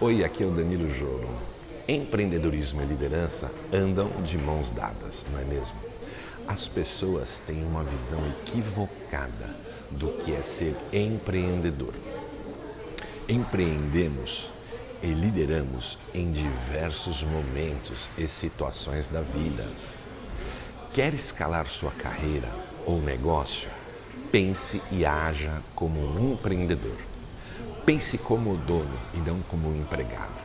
Oi, aqui é o Danilo Joro. Empreendedorismo e liderança andam de mãos dadas, não é mesmo? As pessoas têm uma visão equivocada do que é ser empreendedor. Empreendemos e lideramos em diversos momentos e situações da vida. Quer escalar sua carreira ou negócio? Pense e haja como um empreendedor. Pense como dono e não como empregado.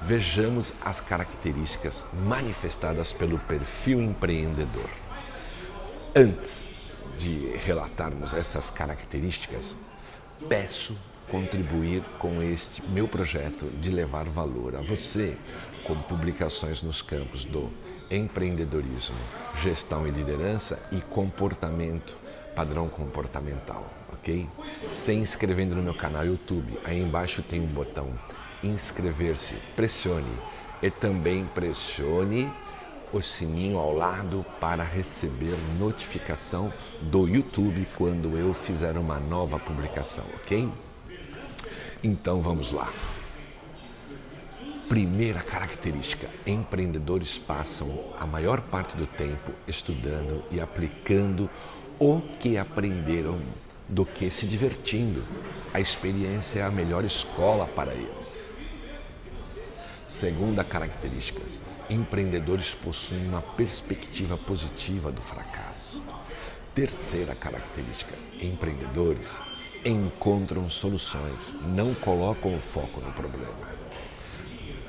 Vejamos as características manifestadas pelo perfil empreendedor. Antes de relatarmos estas características, peço contribuir com este meu projeto de levar valor a você com publicações nos campos do empreendedorismo, gestão e liderança e comportamento, padrão comportamental ok? Se inscrevendo no meu canal YouTube, aí embaixo tem um botão inscrever-se, pressione e também pressione o sininho ao lado para receber notificação do YouTube quando eu fizer uma nova publicação, ok? Então vamos lá. Primeira característica: empreendedores passam a maior parte do tempo estudando e aplicando o que aprenderam do que se divertindo. A experiência é a melhor escola para eles. Segunda característica: empreendedores possuem uma perspectiva positiva do fracasso. Terceira característica: empreendedores encontram soluções, não colocam o foco no problema.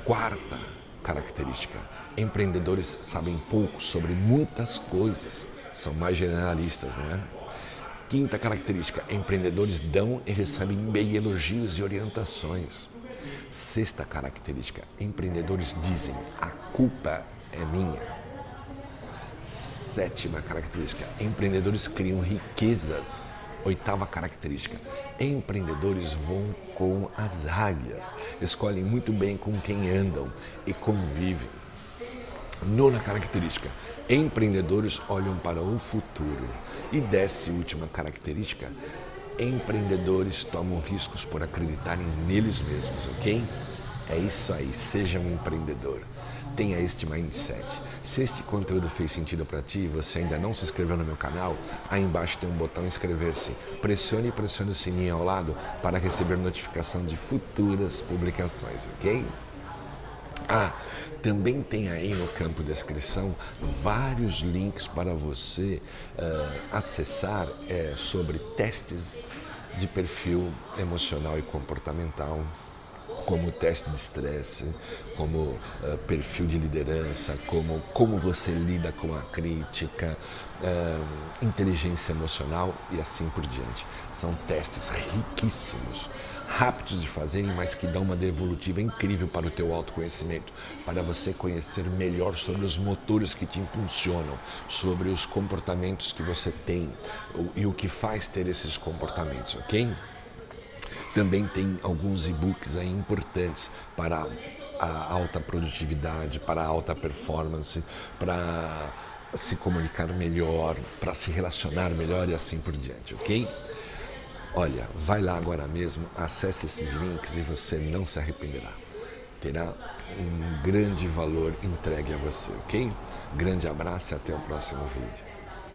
Quarta característica: empreendedores sabem pouco sobre muitas coisas, são mais generalistas, não é? Quinta característica: empreendedores dão e recebem bem elogios e orientações. Sexta característica: empreendedores dizem a culpa é minha. Sétima característica: empreendedores criam riquezas. Oitava característica: empreendedores voam com as águias, escolhem muito bem com quem andam e convivem. Nona característica: empreendedores olham para o futuro. E décima última característica: empreendedores tomam riscos por acreditarem neles mesmos, ok? É isso aí, seja um empreendedor. Tenha este mindset. Se este conteúdo fez sentido para ti e você ainda não se inscreveu no meu canal, aí embaixo tem um botão inscrever-se. Pressione e pressione o sininho ao lado para receber notificação de futuras publicações, ok? Ah, também tem aí no campo de descrição vários links para você uh, acessar uh, sobre testes de perfil emocional e comportamental, como teste de estresse, como uh, perfil de liderança, como como você lida com a crítica, uh, inteligência emocional e assim por diante. São testes riquíssimos rápidos de fazerem, mas que dão uma devolutiva incrível para o teu autoconhecimento, para você conhecer melhor sobre os motores que te impulsionam, sobre os comportamentos que você tem e o que faz ter esses comportamentos, ok? Também tem alguns e-books aí importantes para a alta produtividade, para a alta performance, para se comunicar melhor, para se relacionar melhor e assim por diante, ok? Olha, vai lá agora mesmo, acesse esses links e você não se arrependerá. Terá um grande valor entregue a você, ok? Grande abraço e até o próximo vídeo.